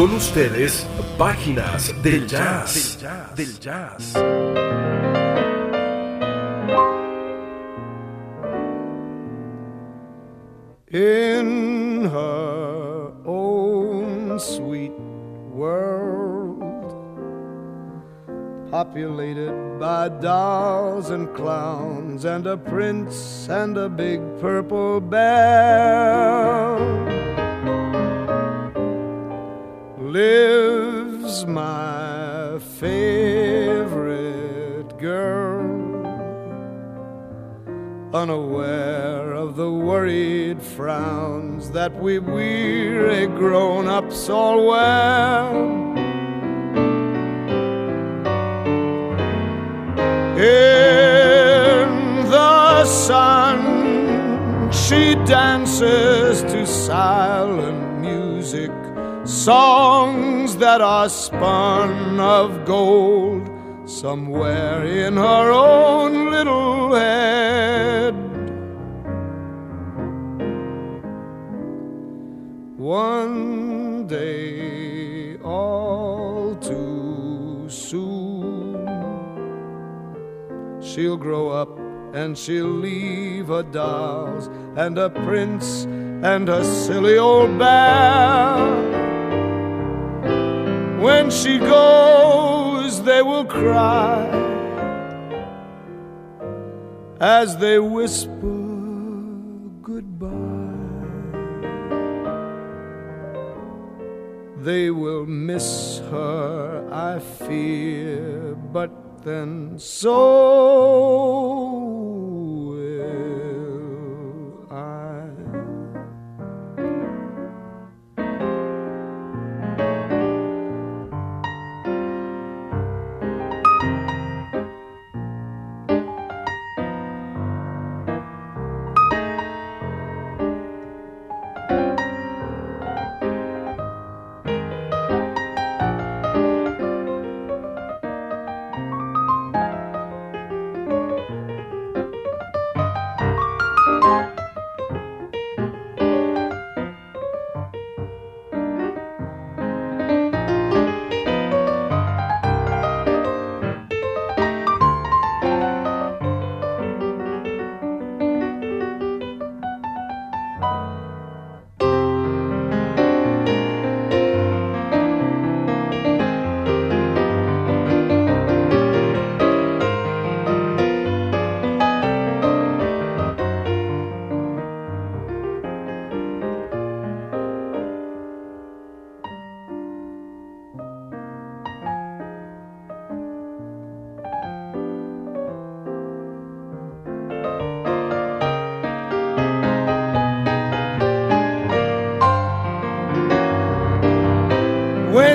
Con ustedes, páginas del jazz. Del jazz. In her own sweet world, populated by dolls and clowns, and a prince and a big purple bear lives my favorite girl, unaware of the worried frowns that we weary grown ups all wear. In the sun, she dances to silent music songs that are spun of gold somewhere in her own little head. One day, all too soon, she'll grow up and she'll leave her dolls and a prince and her silly old bear. When she goes, they will cry as they whisper goodbye. They will miss her, I fear, but then so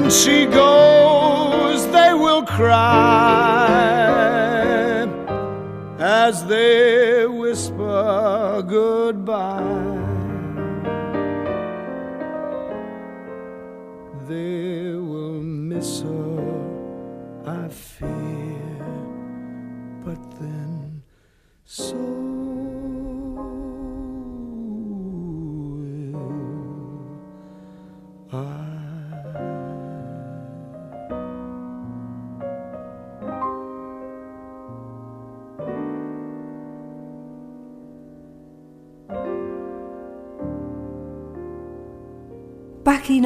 and she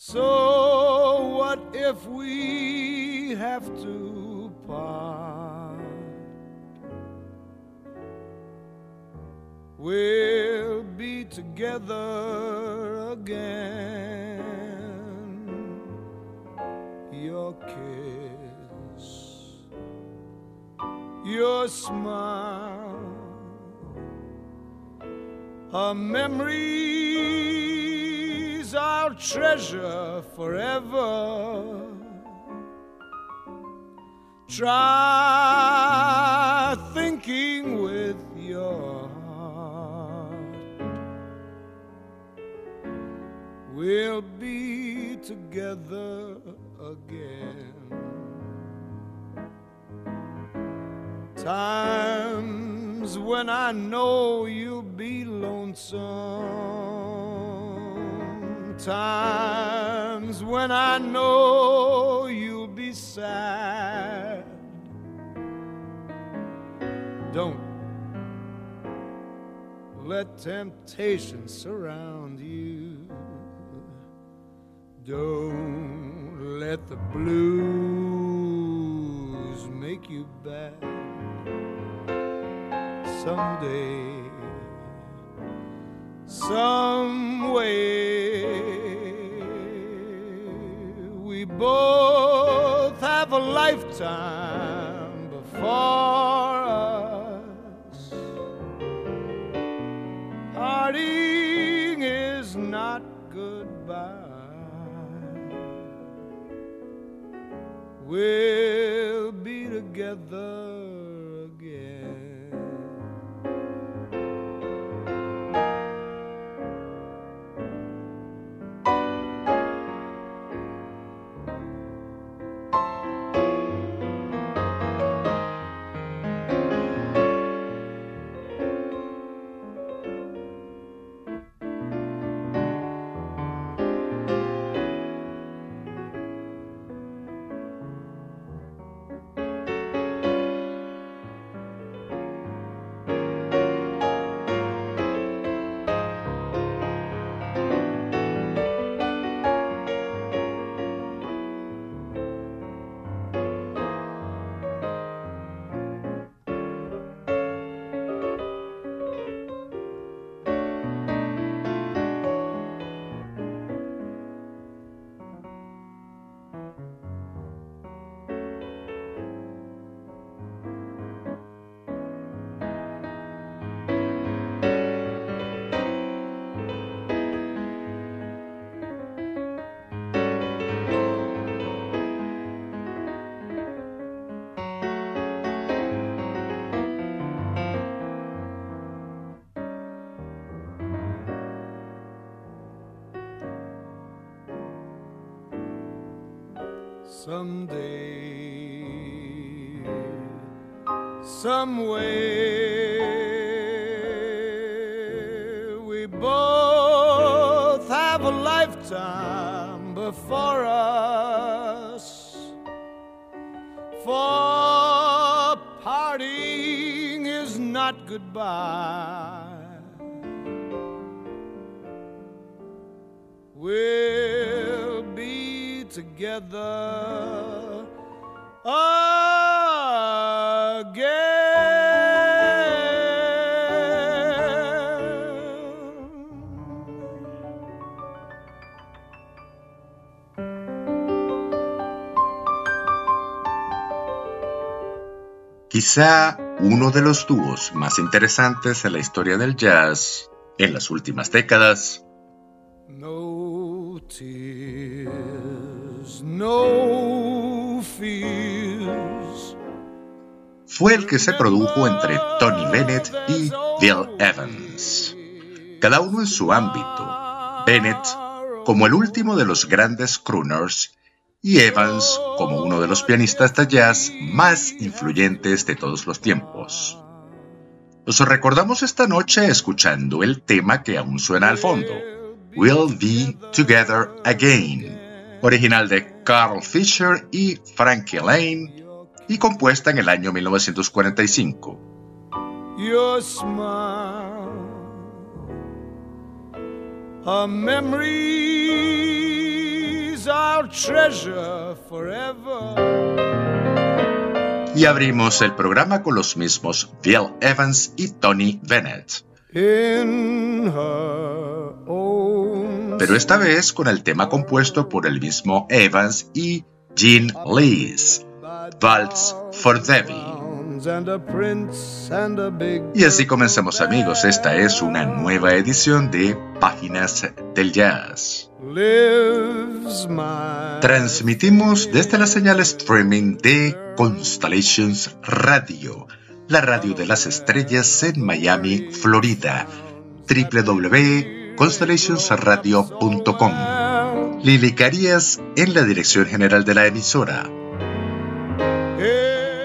So, what if we have to part? We'll be together again. Your kiss, your smile, a memories I'll treasure forever. Try thinking with your heart. We'll be together again. Times when I know you'll be lonesome. Times when I know you'll be sad. Don't let temptation surround you. Don't let the blues make you bad. Someday, some way, we both have a lifetime before us. Parting is not goodbye. We'll be together some way, we both have a lifetime before us. For parting is not goodbye. We'll be together again. Quizá uno de los dúos más interesantes en la historia del jazz en las últimas décadas No tears, no fears. fue el que se produjo entre Tony Bennett y Bill Evans. Cada uno en su ámbito. Bennett como el último de los grandes crooners y Evans como uno de los pianistas de jazz más influyentes de todos los tiempos. Nos recordamos esta noche escuchando el tema que aún suena al fondo, We'll Be Together Again, original de Carl Fisher y Frankie Lane, y compuesta en el año 1945. Your smile, a forever. Y abrimos el programa con los mismos Bill Evans y Tony Bennett. Pero esta vez con el tema compuesto por el mismo Evans y Gene Lees, Waltz for Debbie. Sounds and a prince and a big Y así comenzamos amigos, esta es una nueva edición de Páginas del Jazz. Transmitimos desde la señal streaming de Constellations Radio, la radio de las estrellas en Miami, Florida. www.constellationsradio.com Lili Carías en la dirección general de la emisora.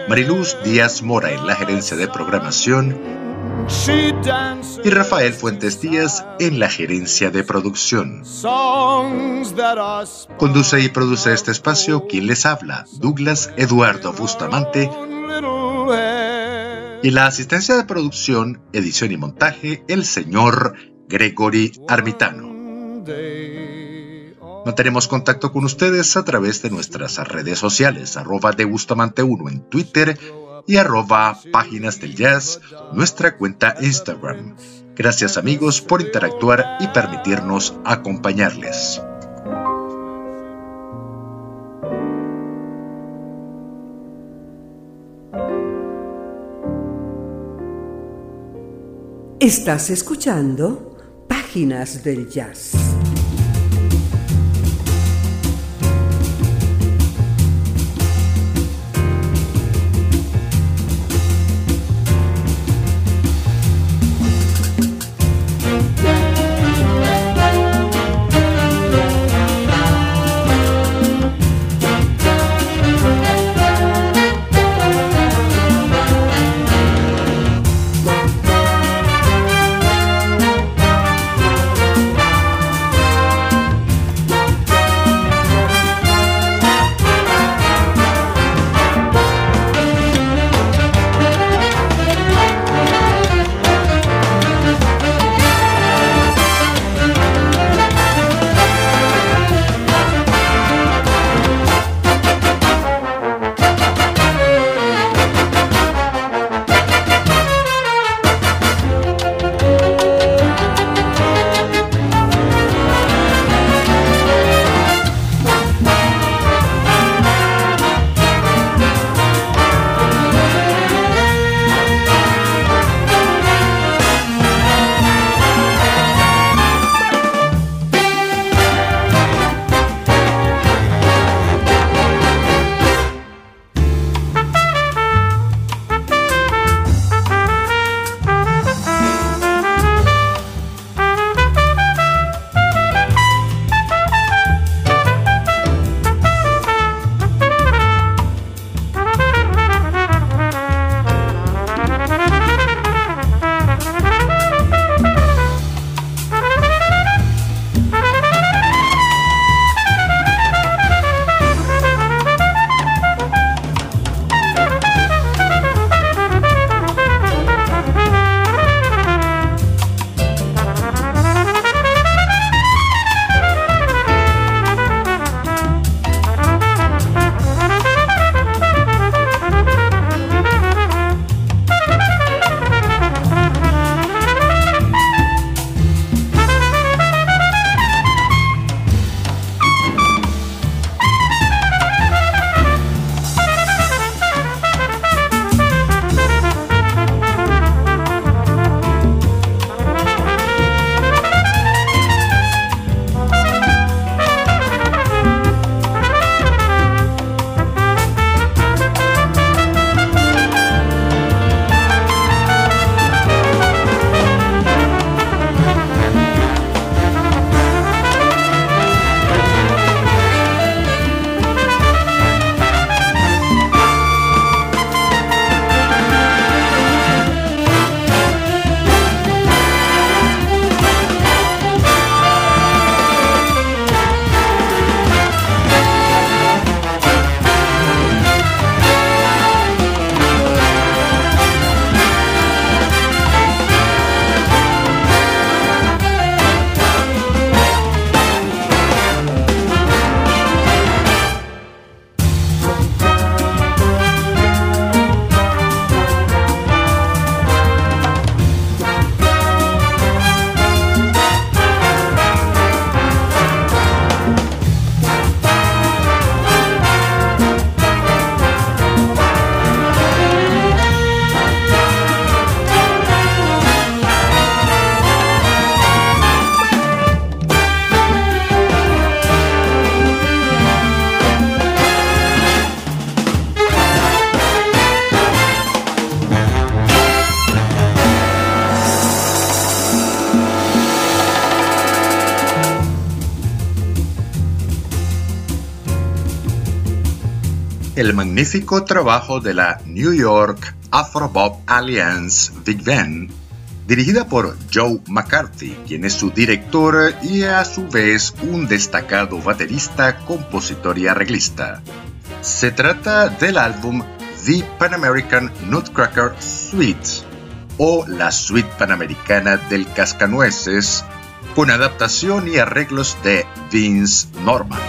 Mariluz Díaz Mora en la gerencia de programación y Rafael Fuentes Díaz en la gerencia de producción. Conduce y produce este espacio quien les habla, Douglas Eduardo Bustamante, y la asistencia de producción, edición y montaje, el señor Gregory Armitano. Mantenemos contacto con ustedes a través de nuestras redes sociales, arroba de Bustamante1 en Twitter y arroba Páginas del Jazz, nuestra cuenta Instagram. Gracias amigos por interactuar y permitirnos acompañarles. Estás escuchando Páginas del Jazz. Magnífico trabajo de la New York Afro-Bop Alliance Big Band, dirigida por Joe McCarthy, quien es su director y a su vez un destacado baterista, compositor y arreglista. Se trata del álbum The Pan American Nutcracker Suite o la Suite Panamericana del Cascanueces, con adaptación y arreglos de Vince Norman.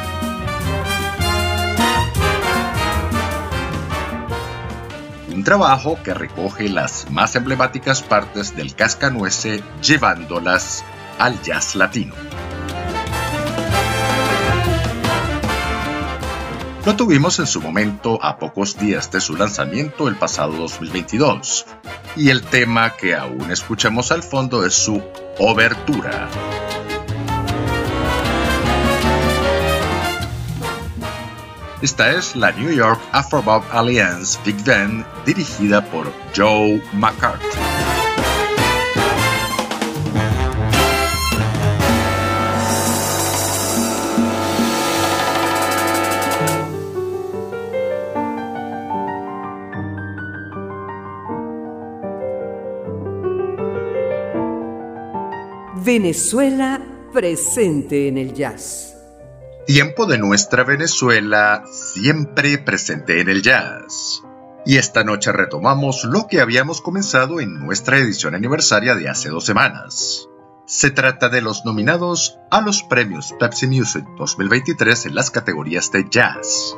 Trabajo que recoge las más emblemáticas partes del cascanuece llevándolas al jazz latino. Lo tuvimos en su momento a pocos días de su lanzamiento el pasado 2022, y el tema que aún escuchamos al fondo es su obertura. Esta es la New York Afro-Bop Alliance Big Band dirigida por Joe McCarthy. Venezuela presente en el jazz. Tiempo de nuestra Venezuela siempre presente en el jazz. Y esta noche retomamos lo que habíamos comenzado en nuestra edición aniversaria de hace dos semanas. Se trata de los nominados a los premios Pepsi Music 2023 en las categorías de jazz.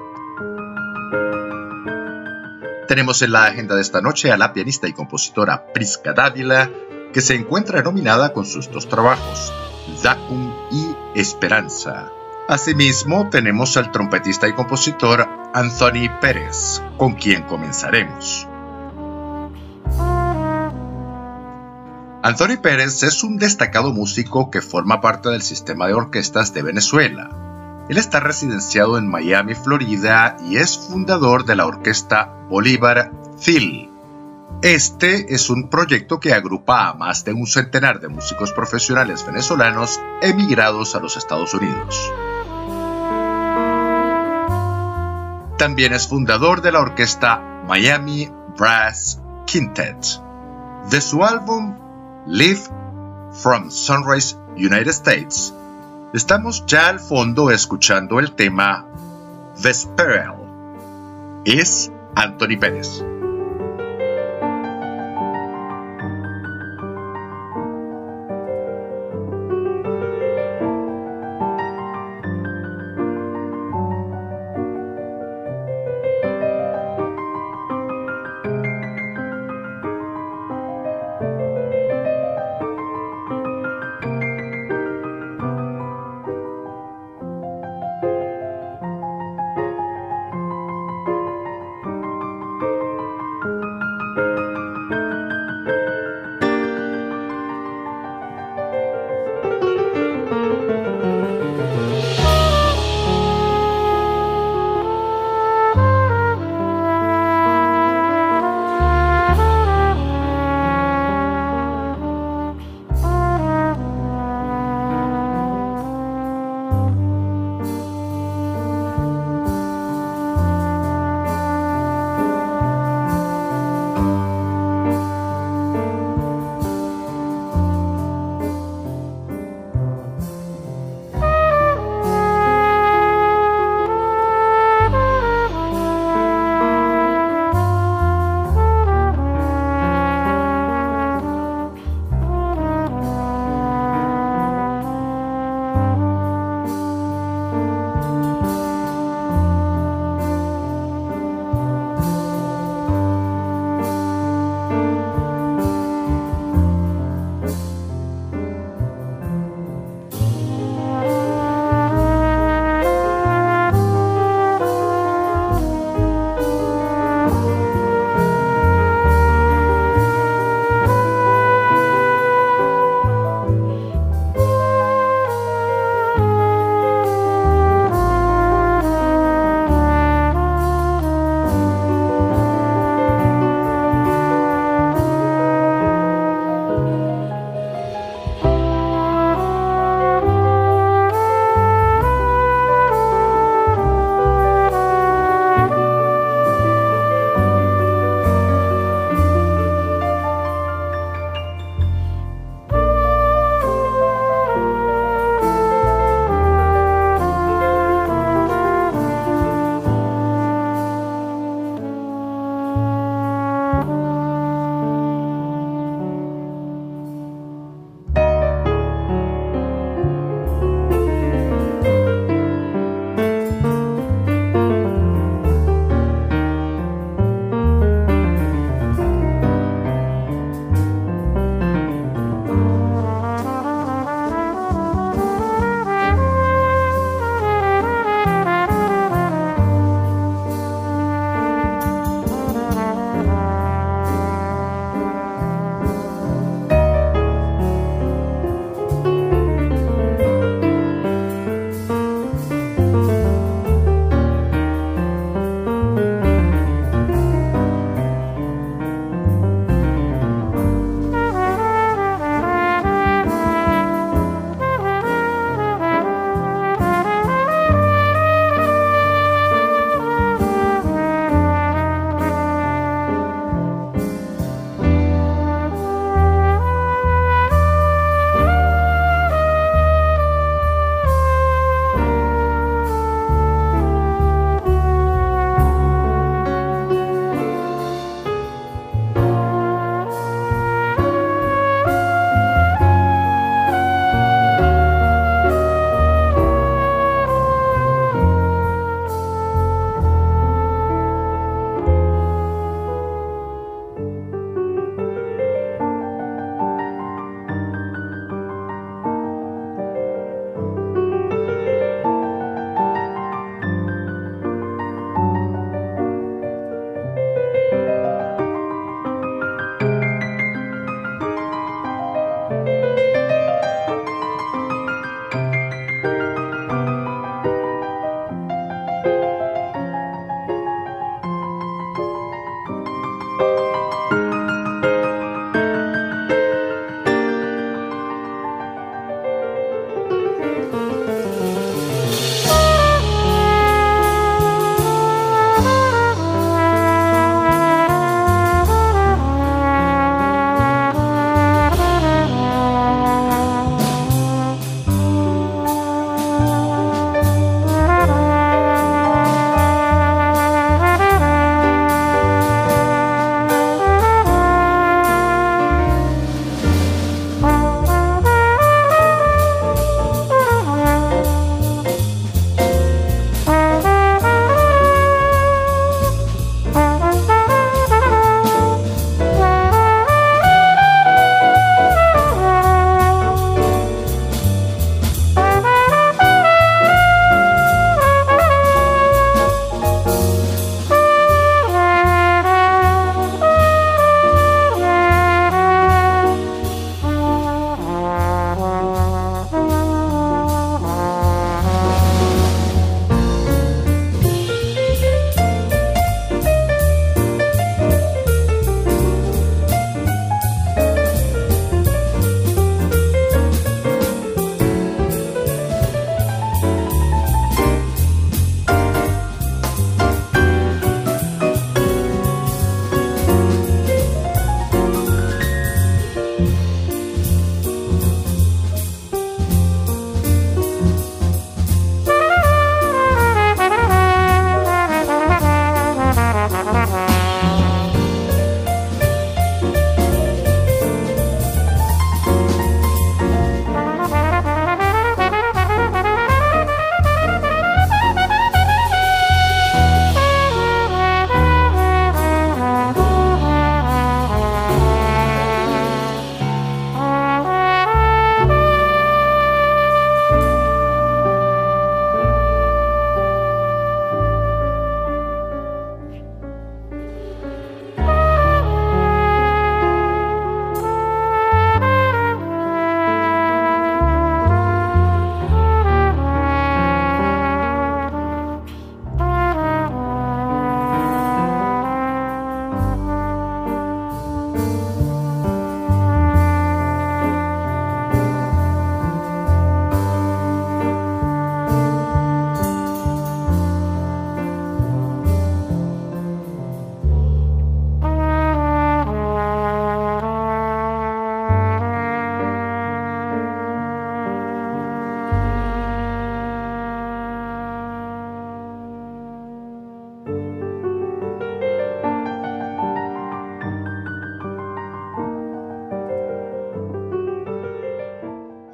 Tenemos en la agenda de esta noche a la pianista y compositora Prisca Dávila, que se encuentra nominada con sus dos trabajos, Zacum y Esperanza. Asimismo, tenemos al trompetista y compositor Anthony Pérez, con quien comenzaremos. Anthony Pérez es un destacado músico que forma parte del sistema de orquestas de Venezuela. Él está residenciado en Miami, Florida y es fundador de la orquesta Bolívar Phil, este es un proyecto que agrupa a más de un centenar de músicos profesionales venezolanos emigrados a los Estados Unidos. También es fundador de la orquesta Miami Brass Quintet. De su álbum Live from Sunrise United States, estamos ya al fondo escuchando el tema Vesperal. Es Anthony Pérez.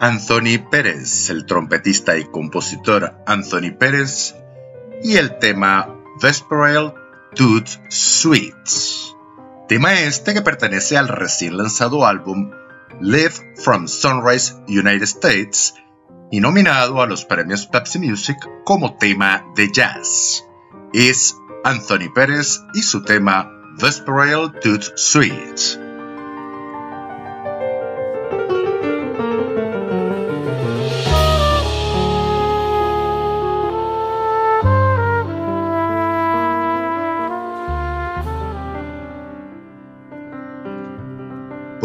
Anthony Pérez, el trompetista y compositor Anthony Pérez, y el tema Vesperal Tooth Sweet. Tema este que pertenece al recién lanzado álbum Live from Sunrise United States y nominado a los premios Pepsi Music como tema de jazz. Es Anthony Pérez y su tema Vesperal Tooth Sweet.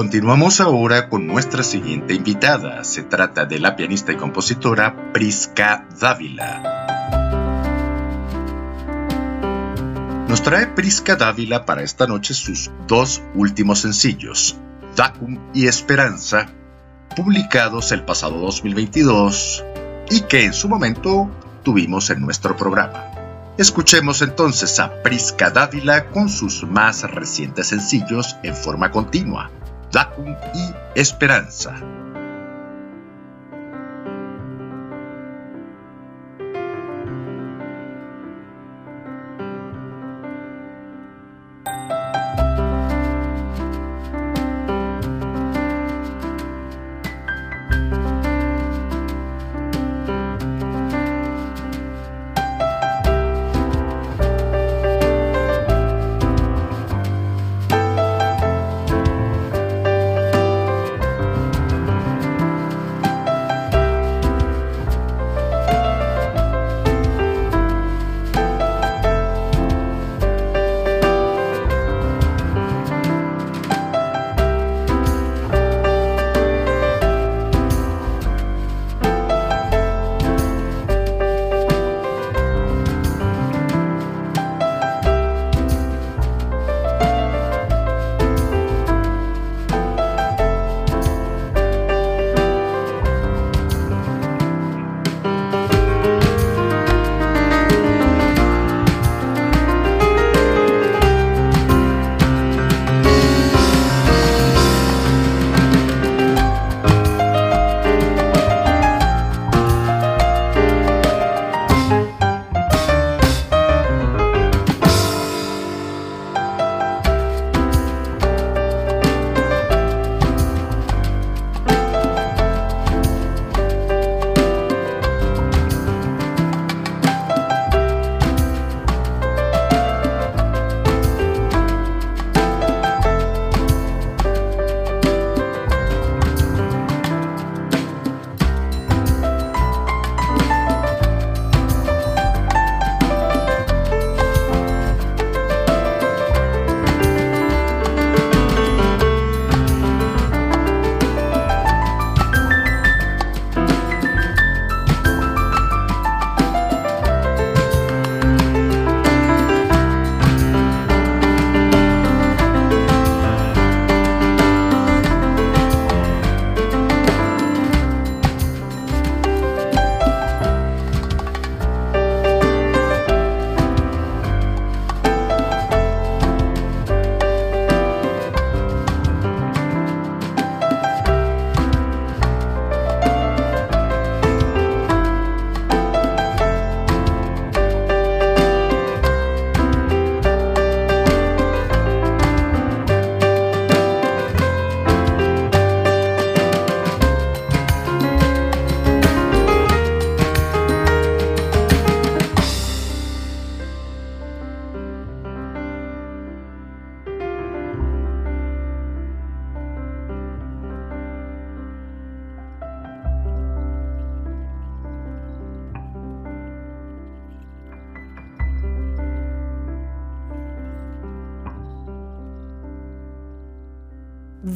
Continuamos ahora con nuestra siguiente invitada. Se trata de la pianista y compositora Prisca Dávila. Nos trae Prisca Dávila para esta noche sus dos últimos sencillos, Vacuum y Esperanza, publicados el pasado 2022 y que en su momento tuvimos en nuestro programa. Escuchemos entonces a Prisca Dávila con sus más recientes sencillos en forma continua. Vacuum y Esperanza.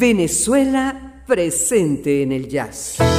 Venezuela presente en el jazz.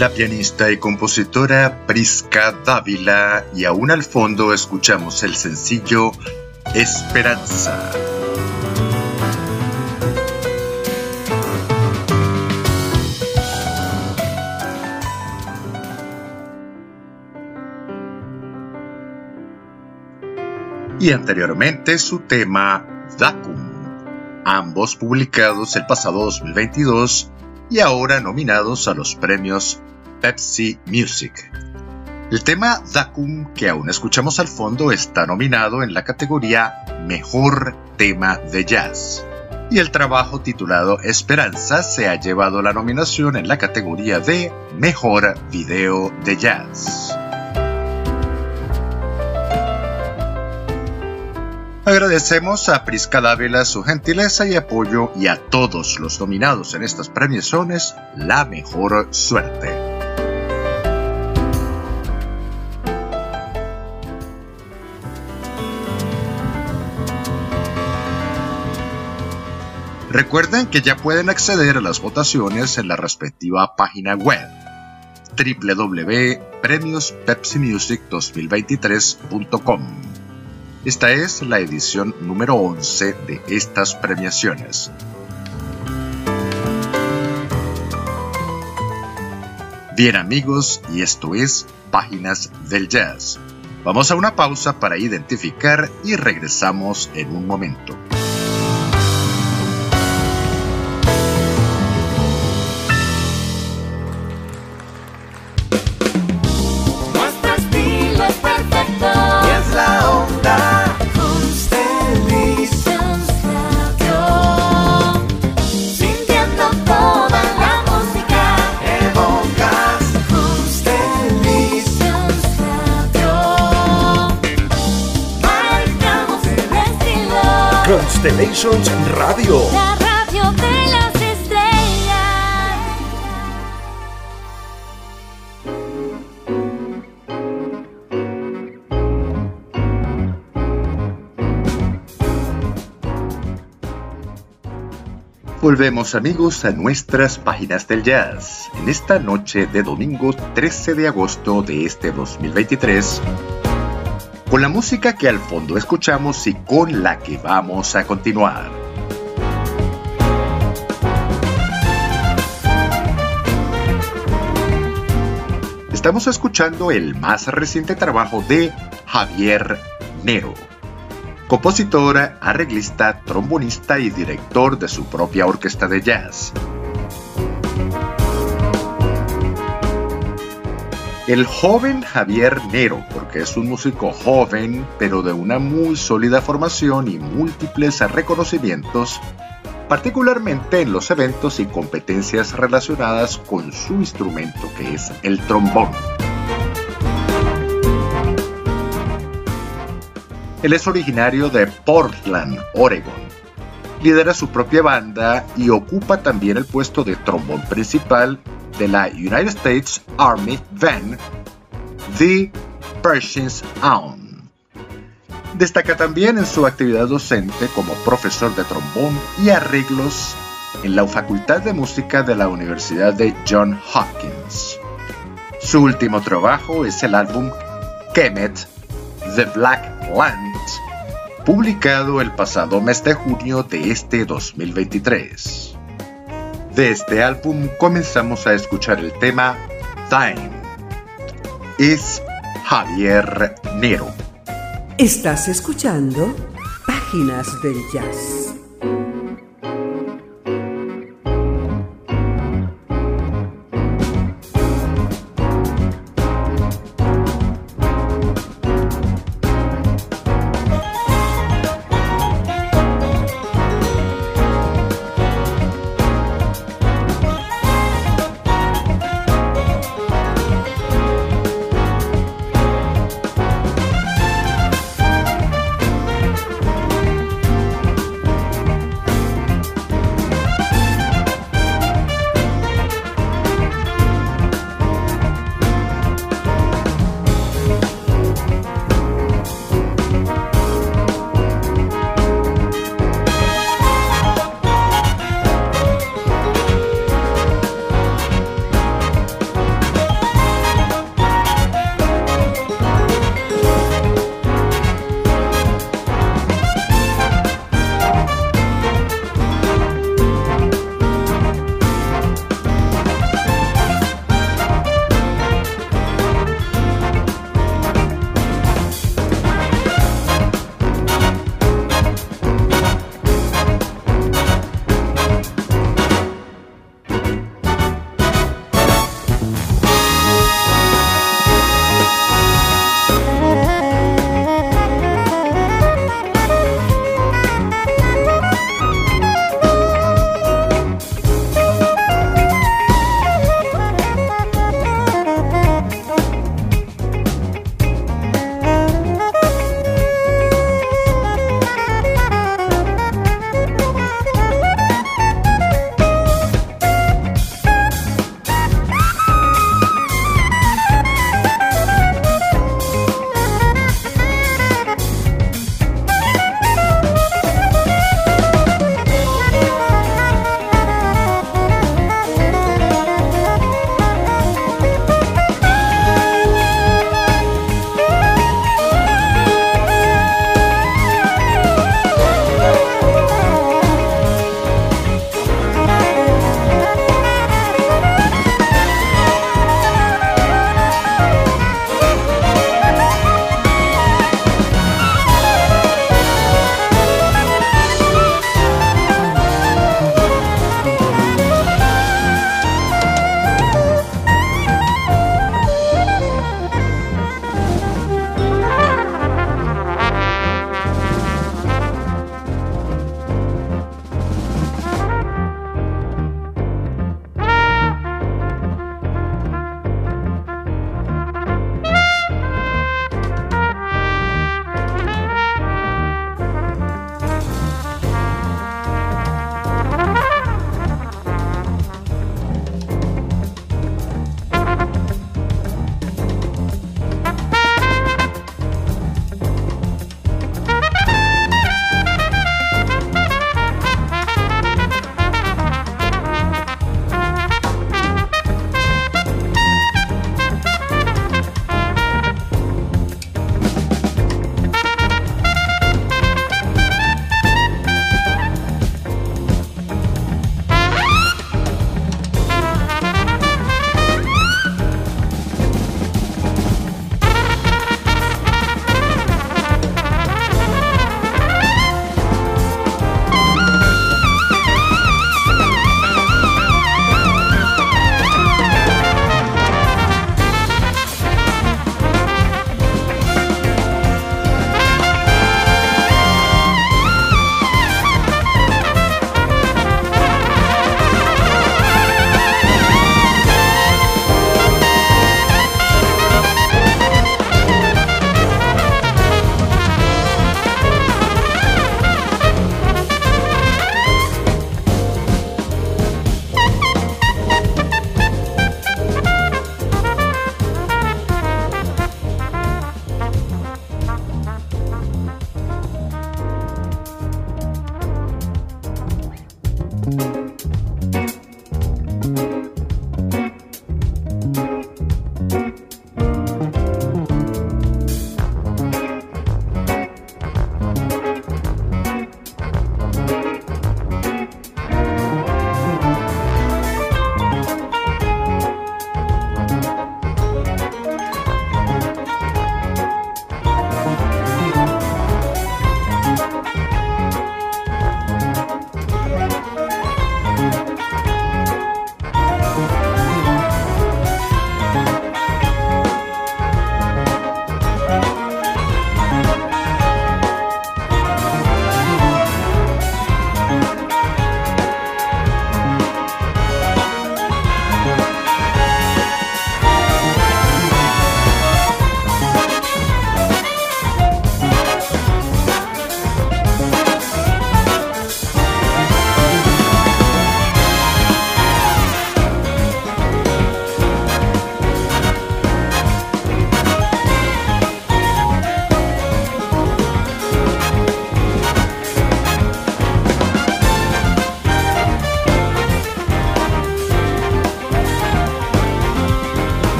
La pianista y compositora Prisca Dávila y aún al fondo escuchamos el sencillo Esperanza. Y anteriormente su tema Dacum, ambos publicados el pasado 2022 y ahora nominados a los premios Pepsi Music. El tema Dacum que aún escuchamos al fondo está nominado en la categoría Mejor Tema de Jazz. Y el trabajo titulado Esperanza se ha llevado la nominación en la categoría de Mejor Video de Jazz. Agradecemos a Prisca Dávila su gentileza y apoyo y a todos los nominados en estas premiaciones la mejor suerte. Recuerden que ya pueden acceder a las votaciones en la respectiva página web www.premiospepsimusic2023.com. Esta es la edición número 11 de estas premiaciones. Bien amigos, y esto es Páginas del Jazz. Vamos a una pausa para identificar y regresamos en un momento. Radio. La radio de las estrellas. Volvemos amigos a nuestras páginas del jazz. En esta noche de domingo 13 de agosto de este 2023 con la música que al fondo escuchamos y con la que vamos a continuar. Estamos escuchando el más reciente trabajo de Javier Nero, compositor, arreglista, trombonista y director de su propia orquesta de jazz. El joven Javier Nero, porque es un músico joven, pero de una muy sólida formación y múltiples reconocimientos, particularmente en los eventos y competencias relacionadas con su instrumento que es el trombón. Él es originario de Portland, Oregon. Lidera su propia banda y ocupa también el puesto de trombón principal de la United States Army Van, The Pershing's Own. Destaca también en su actividad docente como profesor de trombón y arreglos en la Facultad de Música de la Universidad de John Hopkins. Su último trabajo es el álbum Kemet, The Black Land, publicado el pasado mes de junio de este 2023. De este álbum comenzamos a escuchar el tema Time. Es Javier Nero. Estás escuchando Páginas del Jazz.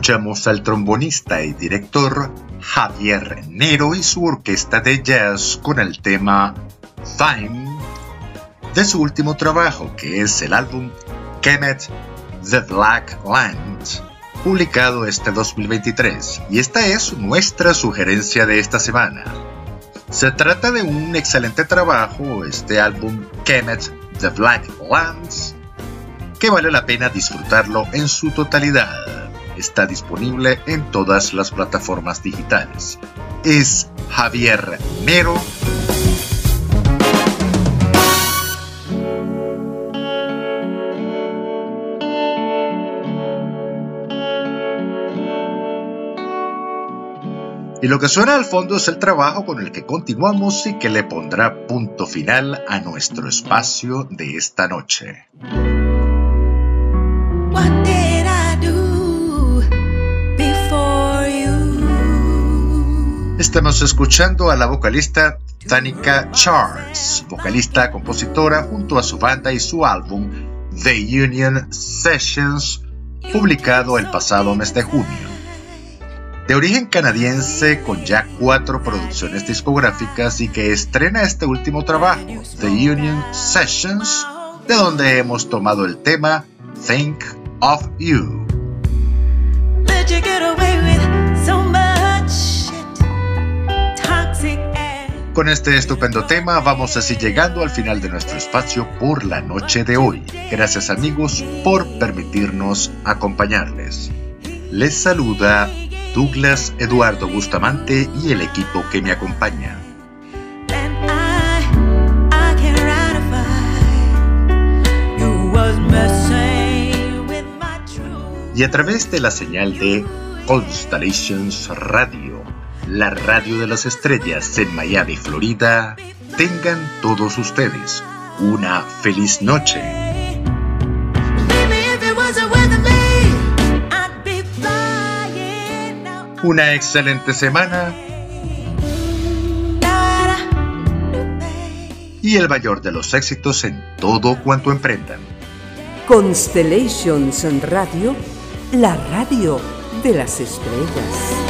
Escuchamos al trombonista y director Javier Nero y su orquesta de jazz con el tema Fine de su último trabajo que es el álbum Kemet The Black Land publicado este 2023 y esta es nuestra sugerencia de esta semana. Se trata de un excelente trabajo, este álbum Kemet The Black Lands, que vale la pena disfrutarlo en su totalidad está disponible en todas las plataformas digitales. Es Javier Mero. Y lo que suena al fondo es el trabajo con el que continuamos y que le pondrá punto final a nuestro espacio de esta noche. Estamos escuchando a la vocalista Tanika Charles, vocalista compositora junto a su banda y su álbum The Union Sessions, publicado el pasado mes de junio. De origen canadiense con ya cuatro producciones discográficas y que estrena este último trabajo, The Union Sessions, de donde hemos tomado el tema Think of You. Con este estupendo tema vamos así llegando al final de nuestro espacio por la noche de hoy. Gracias amigos por permitirnos acompañarles. Les saluda Douglas Eduardo Bustamante y el equipo que me acompaña. Y a través de la señal de Constellations Radio, la radio de las estrellas en Miami, Florida, tengan todos ustedes una feliz noche. Una excelente semana. Y el mayor de los éxitos en todo cuanto emprendan. Constellations Radio, la radio de las estrellas.